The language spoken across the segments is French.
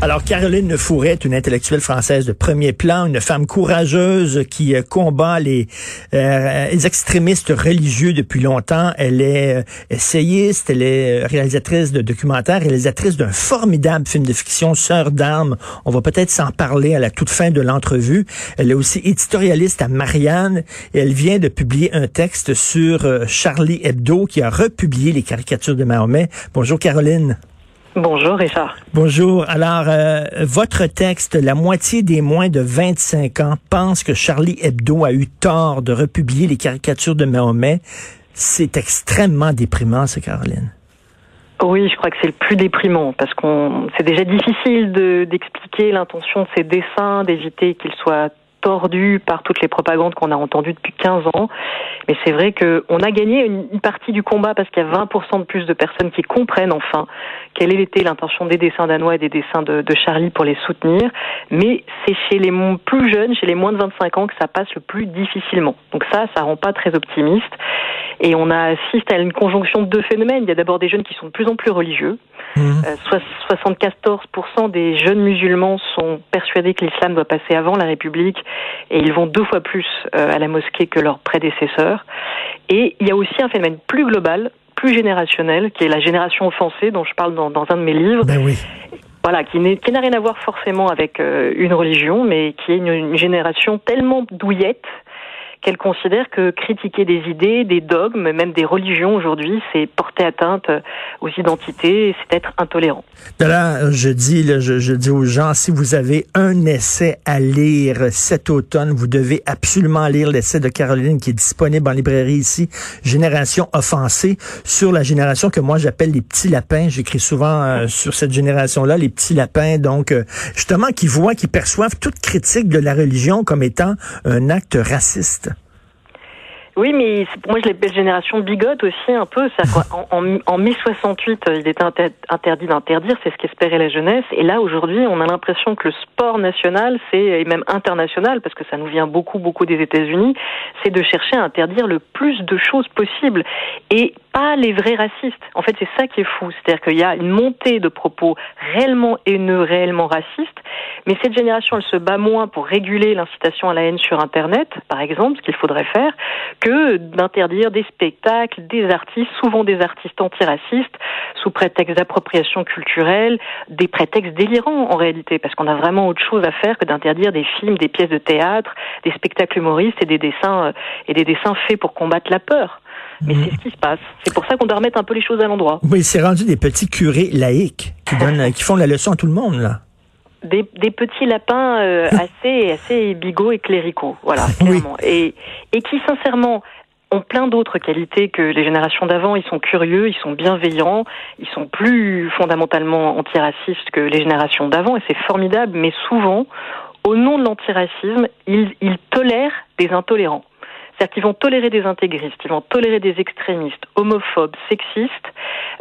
Alors, Caroline Fourret est une intellectuelle française de premier plan, une femme courageuse qui euh, combat les, euh, les, extrémistes religieux depuis longtemps. Elle est euh, essayiste, elle est réalisatrice de documentaires, réalisatrice d'un formidable film de fiction, Sœur d'armes. On va peut-être s'en parler à la toute fin de l'entrevue. Elle est aussi éditorialiste à Marianne et elle vient de publier un texte sur Charlie Hebdo qui a republié les caricatures de Mahomet. Bonjour Caroline. Bonjour Richard. Bonjour. Alors, euh, votre texte, la moitié des moins de 25 ans pensent que Charlie Hebdo a eu tort de republier les caricatures de Mahomet. C'est extrêmement déprimant, c'est Caroline. Oui, je crois que c'est le plus déprimant parce qu'on c'est déjà difficile d'expliquer l'intention de ces dessins, d'éviter qu'ils soient tordu par toutes les propagandes qu'on a entendues depuis 15 ans. Mais c'est vrai qu'on a gagné une partie du combat parce qu'il y a 20% de plus de personnes qui comprennent enfin quelle était l'intention des dessins danois et des dessins de, de Charlie pour les soutenir. Mais c'est chez les plus jeunes, chez les moins de 25 ans, que ça passe le plus difficilement. Donc ça, ça rend pas très optimiste. Et on a assisté à une conjonction de deux phénomènes. Il y a d'abord des jeunes qui sont de plus en plus religieux. Mmh. 74% euh, des jeunes musulmans sont persuadés que l'islam doit passer avant la République et ils vont deux fois plus euh, à la mosquée que leurs prédécesseurs. Et il y a aussi un phénomène plus global, plus générationnel, qui est la génération offensée dont je parle dans, dans un de mes livres. Ben oui. Voilà, qui n'a rien à voir forcément avec euh, une religion, mais qui est une, une génération tellement douillette qu'elle considère que critiquer des idées, des dogmes, même des religions aujourd'hui, c'est porter atteinte aux identités, c'est être intolérant. Là, je dis, je, je, dis aux gens, si vous avez un essai à lire cet automne, vous devez absolument lire l'essai de Caroline qui est disponible en librairie ici, Génération offensée, sur la génération que moi j'appelle les petits lapins. J'écris souvent euh, sur cette génération-là, les petits lapins, donc euh, justement qui voient, qui perçoivent toute critique de la religion comme étant un acte raciste. Oui, mais moi je l'appelle génération bigote aussi un peu. En, en, mai 68, il était interdit d'interdire, c'est ce qu'espérait la jeunesse. Et là, aujourd'hui, on a l'impression que le sport national, c'est et même international, parce que ça nous vient beaucoup, beaucoup des États-Unis, c'est de chercher à interdire le plus de choses possible et pas les vrais racistes. En fait, c'est ça qui est fou, c'est-à-dire qu'il y a une montée de propos réellement haineux, réellement racistes. Mais cette génération, elle se bat moins pour réguler l'incitation à la haine sur Internet, par exemple, ce qu'il faudrait faire, que d'interdire des spectacles, des artistes, souvent des artistes antiracistes, sous prétexte d'appropriation culturelle, des prétextes délirants en réalité, parce qu'on a vraiment autre chose à faire que d'interdire des films, des pièces de théâtre, des spectacles humoristes et des dessins euh, et des dessins faits pour combattre la peur. Mais mmh. c'est ce qui se passe. C'est pour ça qu'on doit remettre un peu les choses à l'endroit. Oui, c'est rendu des petits curés laïcs qui donnent, qui font la leçon à tout le monde là. Des, des, petits lapins euh, assez assez bigots et cléricaux, voilà, clairement. Et, et qui sincèrement ont plein d'autres qualités que les générations d'avant. Ils sont curieux, ils sont bienveillants, ils sont plus fondamentalement antiracistes que les générations d'avant, et c'est formidable. Mais souvent, au nom de l'antiracisme, ils, ils tolèrent des intolérants. C'est-à-dire qu'ils vont tolérer des intégristes, ils vont tolérer des extrémistes, homophobes, sexistes.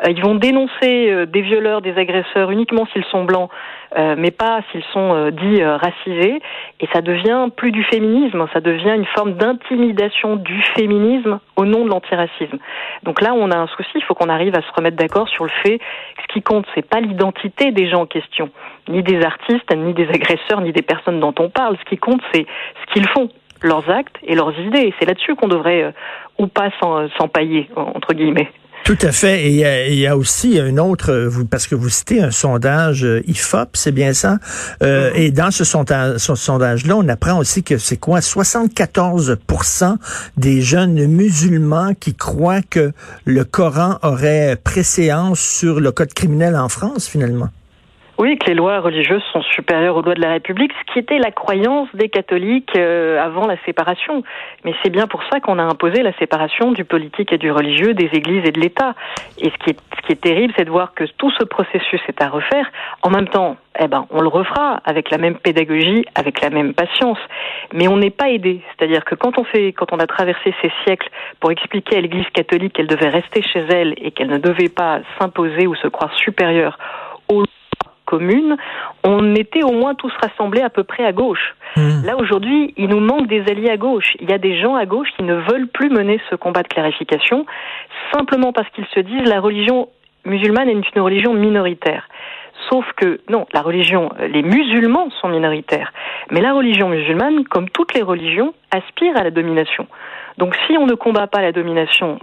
Euh, ils vont dénoncer euh, des violeurs, des agresseurs uniquement s'ils sont blancs, euh, mais pas s'ils sont dits racisés. Et ça devient plus du féminisme, ça devient une forme d'intimidation du féminisme au nom de l'antiracisme. Donc là, on a un souci. Il faut qu'on arrive à se remettre d'accord sur le fait que ce qui compte, c'est pas l'identité des gens en question, ni des artistes, ni des agresseurs, ni des personnes dont on parle. Ce qui compte, c'est ce qu'ils font leurs actes et leurs idées. C'est là-dessus qu'on devrait euh, ou pas euh, s'empailler, entre guillemets. Tout à fait. Et il y, a aussi un autre, vous, parce que vous citez un sondage euh, IFOP, c'est bien ça? Euh, mm-hmm. Et dans ce, sondage, ce sondage-là, on apprend aussi que c'est quoi? 74 des jeunes musulmans qui croient que le Coran aurait préséance sur le code criminel en France, finalement. Oui, que les lois religieuses sont supérieures aux lois de la République, ce qui était la croyance des catholiques euh, avant la séparation. Mais c'est bien pour ça qu'on a imposé la séparation du politique et du religieux, des églises et de l'État. Et ce qui est, ce qui est terrible, c'est de voir que tout ce processus est à refaire. En même temps, eh ben, on le refera avec la même pédagogie, avec la même patience. Mais on n'est pas aidé. C'est-à-dire que quand on fait, quand on a traversé ces siècles pour expliquer à l'Église catholique qu'elle devait rester chez elle et qu'elle ne devait pas s'imposer ou se croire supérieure commune, on était au moins tous rassemblés à peu près à gauche. Mmh. Là aujourd'hui, il nous manque des alliés à gauche. Il y a des gens à gauche qui ne veulent plus mener ce combat de clarification simplement parce qu'ils se disent la religion musulmane est une religion minoritaire. Sauf que, non, la religion, les musulmans sont minoritaires. Mais la religion musulmane, comme toutes les religions, aspire à la domination. Donc si on ne combat pas la domination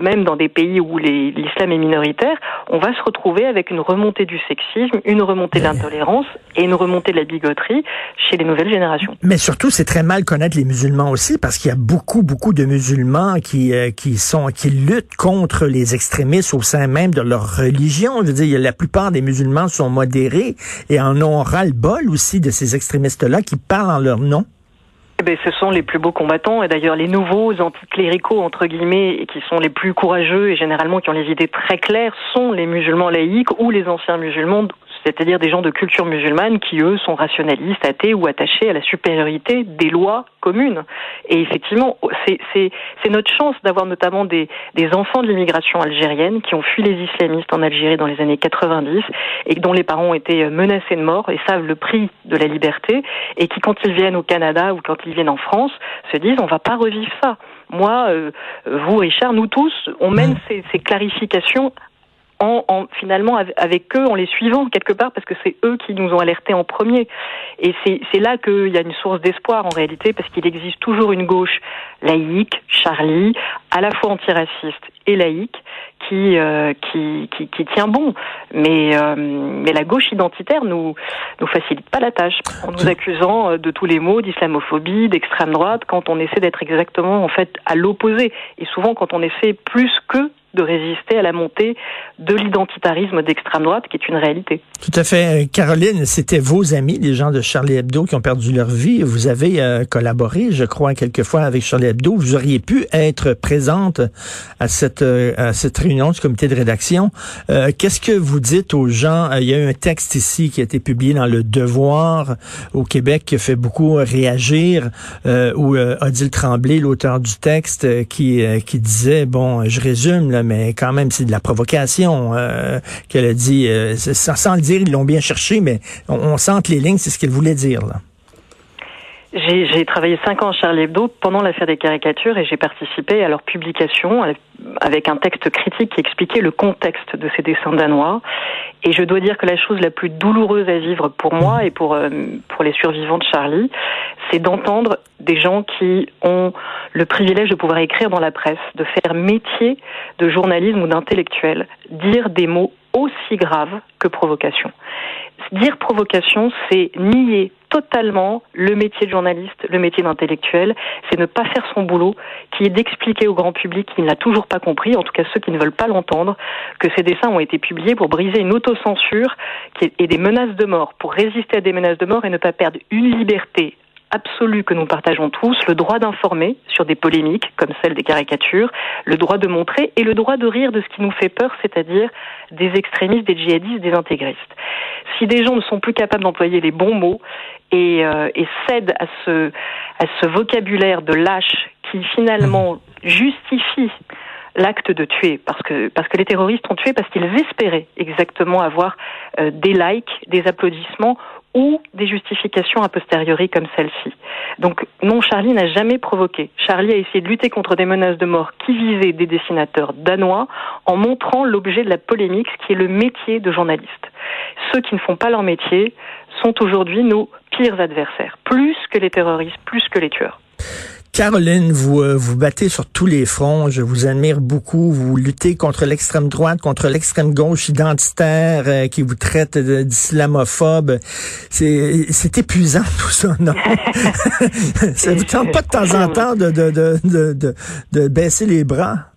même dans des pays où l'islam est minoritaire, on va se retrouver avec une remontée du sexisme, une remontée de l'intolérance et une remontée de la bigoterie chez les nouvelles générations. Mais surtout, c'est très mal connaître les musulmans aussi, parce qu'il y a beaucoup, beaucoup de musulmans qui, euh, qui sont, qui luttent contre les extrémistes au sein même de leur religion. Je veux dire, la plupart des musulmans sont modérés et en ont ras-le-bol aussi de ces extrémistes-là qui parlent en leur nom. Eh ben, ce sont les plus beaux combattants. Et d'ailleurs les nouveaux anticléricaux entre guillemets et qui sont les plus courageux et généralement qui ont les idées très claires sont les musulmans laïcs ou les anciens musulmans c'est-à-dire des gens de culture musulmane qui, eux, sont rationalistes, athées ou attachés à la supériorité des lois communes. Et effectivement, c'est notre chance d'avoir notamment des, des enfants de l'immigration algérienne qui ont fui les islamistes en Algérie dans les années 90 et dont les parents ont été menacés de mort et savent le prix de la liberté et qui, quand ils viennent au Canada ou quand ils viennent en France, se disent on va pas revivre ça. Moi, euh, vous, Richard, nous tous, on mène mmh. ces, ces clarifications en, en, finalement avec eux en les suivant quelque part parce que c'est eux qui nous ont alertés en premier et c'est là qu'il y a une source d'espoir en réalité parce qu'il existe toujours une gauche laïque, Charlie, à la fois antiraciste et laïque qui, euh, qui, qui, qui, tient bon. Mais, euh, mais la gauche identitaire nous nous facilite pas la tâche en nous accusant euh, de tous les maux d'islamophobie, d'extrême droite, quand on essaie d'être exactement en fait à l'opposé. Et souvent quand on essaie plus que de résister à la montée de l'identitarisme d'extrême droite, qui est une réalité. Tout à fait. Caroline, c'était vos amis, les gens de Charlie Hebdo, qui ont perdu leur vie. Vous avez euh, collaboré, je crois, quelquefois avec Charlie Hebdo. Vous auriez pu être présente à cette, euh, à cette réunion du comité de rédaction. Euh, qu'est-ce que vous dites aux gens? Il y a eu un texte ici qui a été publié dans Le Devoir au Québec qui a fait beaucoup réagir, où Odile Tremblay, l'auteur du texte, qui, qui disait, bon, je résume, mais quand même, c'est de la provocation euh, qu'elle a dit. Euh, sans, le dire, ils l'ont bien cherché, mais on, sent que les lignes, c'est ce qu'elle voulait dire. Là. J'ai travaillé cinq ans à Charlie Hebdo pendant l'affaire des caricatures et j'ai participé à leur publication avec un texte critique qui expliquait le contexte de ces dessins danois. Et je dois dire que la chose la plus douloureuse à vivre pour moi et pour, euh, pour les survivants de Charlie, c'est d'entendre des gens qui ont le privilège de pouvoir écrire dans la presse, de faire métier de journalisme ou d'intellectuel, dire des mots aussi graves que provocation. Dire provocation, c'est nier totalement le métier de journaliste, le métier d'intellectuel, c'est ne pas faire son boulot, qui est d'expliquer au grand public qui ne l'a toujours pas compris, en tout cas ceux qui ne veulent pas l'entendre, que ces dessins ont été publiés pour briser une autocensure et des menaces de mort, pour résister à des menaces de mort et ne pas perdre une liberté absolue que nous partageons tous, le droit d'informer sur des polémiques comme celle des caricatures, le droit de montrer et le droit de rire de ce qui nous fait peur, c'est-à-dire des extrémistes, des djihadistes, des intégristes. Si des gens ne sont plus capables d'employer les bons mots et, euh, cèdent à ce, à ce vocabulaire de lâche qui finalement justifie l'acte de tuer parce que parce que les terroristes ont tué parce qu'ils espéraient exactement avoir euh, des likes, des applaudissements ou des justifications a posteriori comme celle-ci. Donc non, Charlie n'a jamais provoqué. Charlie a essayé de lutter contre des menaces de mort qui visaient des dessinateurs danois en montrant l'objet de la polémique, ce qui est le métier de journaliste. Ceux qui ne font pas leur métier sont aujourd'hui nos pires adversaires, plus que les terroristes, plus que les tueurs. Caroline, vous euh, vous battez sur tous les fronts. Je vous admire beaucoup. Vous luttez contre l'extrême droite, contre l'extrême gauche identitaire euh, qui vous traite d'islamophobe. C'est c'est épuisant tout ça, non? Ça vous tente pas de temps en temps de de de de, de baisser les bras?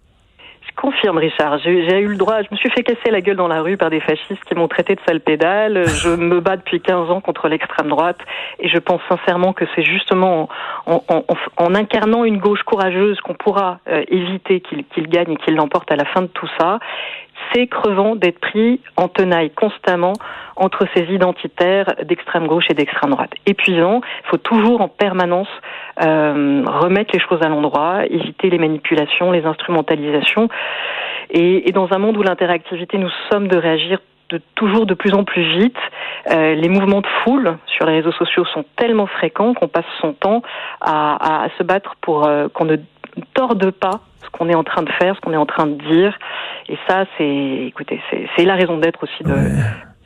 Confirme, Richard. J'ai eu le droit, je me suis fait casser la gueule dans la rue par des fascistes qui m'ont traité de sale pédale. Je me bats depuis 15 ans contre l'extrême droite et je pense sincèrement que c'est justement en, incarnant une gauche courageuse qu'on pourra euh, éviter qu'il gagne et qu'il l'emporte à la fin de tout ça c'est crevant d'être pris en tenaille constamment entre ces identitaires d'extrême gauche et d'extrême droite. Épuisant, il faut toujours en permanence euh, remettre les choses à l'endroit, éviter les manipulations, les instrumentalisations. Et, dans un monde où l'interactivité nous sommes de réagir de, toujours de plus en plus vite. Euh, les mouvements de foule sur les réseaux sociaux sont tellement fréquents qu'on passe son temps à, à, se battre pour euh, qu'on ne torde pas ce qu'on est en train de faire, ce qu'on est en train de dire. Et ça, c'est, écoutez, c'est la raison d'être aussi de,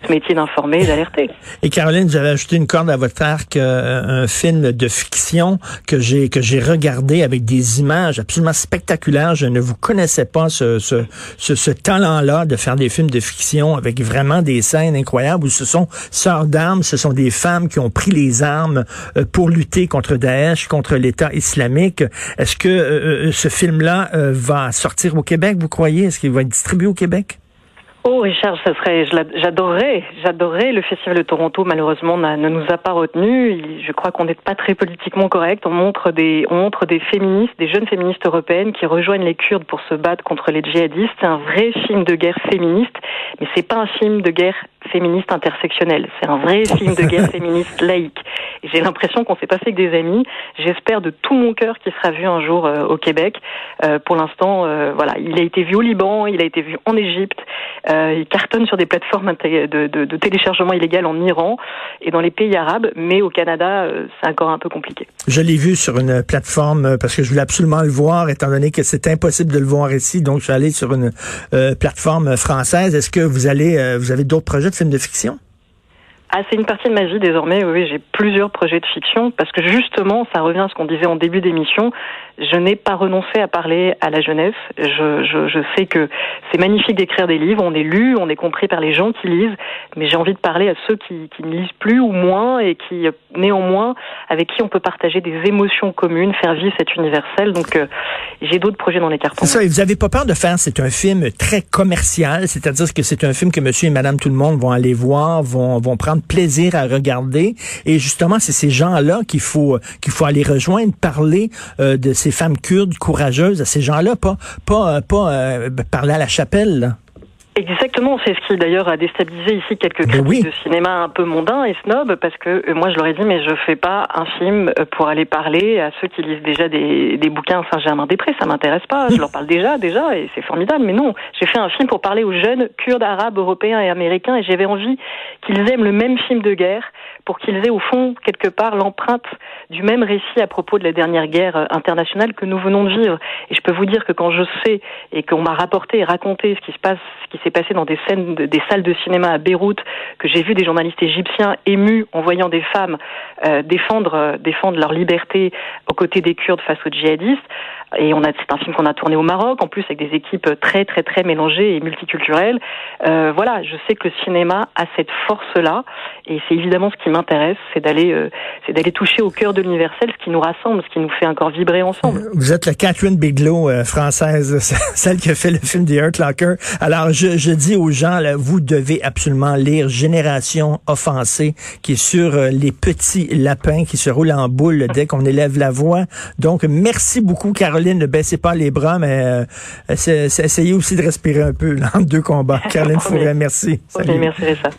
métier d'informer et d'alerter. Et Caroline, j'avais ajouté une corde à votre arc, euh, un film de fiction que j'ai que j'ai regardé avec des images absolument spectaculaires. Je ne vous connaissais pas ce ce, ce, ce talent-là de faire des films de fiction avec vraiment des scènes incroyables où ce sont sœurs d'armes, ce sont des femmes qui ont pris les armes euh, pour lutter contre Daesh, contre l'État islamique. Est-ce que euh, ce film-là va sortir au Québec, vous croyez? Est-ce qu'il va être distribué au Québec? Oh Richard, ça serait, j'adorerais, j'adorerais. Le Festival de Toronto malheureusement ne nous a pas retenu. Je crois qu'on n'est pas très politiquement correct. On montre des, on montre des féministes, des jeunes féministes européennes qui rejoignent les Kurdes pour se battre contre les djihadistes. C'est un vrai film de guerre féministe, mais c'est pas un film de guerre féministe intersectionnelle. C'est un vrai film de guerre féministe laïque. J'ai l'impression qu'on s'est passé avec des amis. J'espère de tout mon cœur qu'il sera vu un jour euh, au Québec. Euh, pour l'instant, euh, voilà, il a été vu au Liban, il a été vu en Égypte. Il cartonne sur des plateformes de, de, de, téléchargement illégal en Iran et dans les pays arabes, mais au Canada, c'est encore un peu compliqué. Je l'ai vu sur une plateforme parce que je voulais absolument le voir, étant donné que c'est impossible de le voir ici. Donc, je suis allé sur une plateforme française. Est-ce que vous allez, vous avez d'autres projets de fiction? Ah, c'est une partie de ma vie désormais. Oui, j'ai plusieurs projets de fiction parce que justement, ça revient à ce qu'on disait en début d'émission. Je n'ai pas renoncé à parler à la jeunesse. Je, je, je sais que c'est magnifique d'écrire des livres. On est lu, on est compris par les gens qui lisent, mais j'ai envie de parler à ceux qui, qui ne lisent plus ou moins et qui, néanmoins, avec qui on peut partager des émotions communes, faire vivre cet universel. Donc, euh, j'ai d'autres projets dans les cartons. C'est ça. Et vous avez pas peur de faire C'est un film très commercial, c'est-à-dire que c'est un film que Monsieur et Madame tout le monde vont aller voir, vont vont prendre plaisir à regarder. Et justement, c'est ces gens-là qu'il faut qu'il faut aller rejoindre, parler euh, de ces femmes kurdes courageuses, à ces gens-là, pas pas pas euh, parler à la chapelle. Exactement, c'est ce qui d'ailleurs a déstabilisé ici quelques ben critiques de cinéma un peu mondains et snob, parce que euh, moi je leur ai dit mais je fais pas un film pour aller parler à ceux qui lisent déjà des, des bouquins Saint-Germain-des-Prés, ça m'intéresse pas, je leur parle déjà déjà et c'est formidable, mais non, j'ai fait un film pour parler aux jeunes Kurdes, Arabes, Européens et Américains et j'avais envie qu'ils aiment le même film de guerre pour qu'ils aient au fond quelque part l'empreinte du même récit à propos de la dernière guerre euh, internationale que nous venons de vivre. Et je peux vous dire que quand je sais et qu'on m'a rapporté et raconté ce qui se passe, ce qui s'est passé dans des salles de cinéma à Beyrouth, que j'ai vu des journalistes égyptiens émus en voyant des femmes euh, défendre, euh, défendre leur liberté aux côtés des Kurdes face aux djihadistes, et c'est un film qu'on a tourné au Maroc en plus avec des équipes très très très mélangées et multiculturelles. Voilà, je sais que le cinéma a cette force là et c'est évidemment ce qui m'intéresse, c'est d'aller euh, c'est d'aller toucher au cœur de l'universel, ce qui nous rassemble, ce qui nous fait encore vibrer ensemble. Vous êtes la Catherine Bigelow euh, française, celle qui a fait le film The Hurt Locker. Alors je, je dis aux gens là, vous devez absolument lire Génération offensée qui est sur euh, les petits lapins qui se roulent en boule dès qu'on élève la voix. Donc merci beaucoup Caroline ne baissez pas les bras, mais euh, essayez aussi de respirer un peu entre deux combats. Caroline Fourret, merci. merci, ça.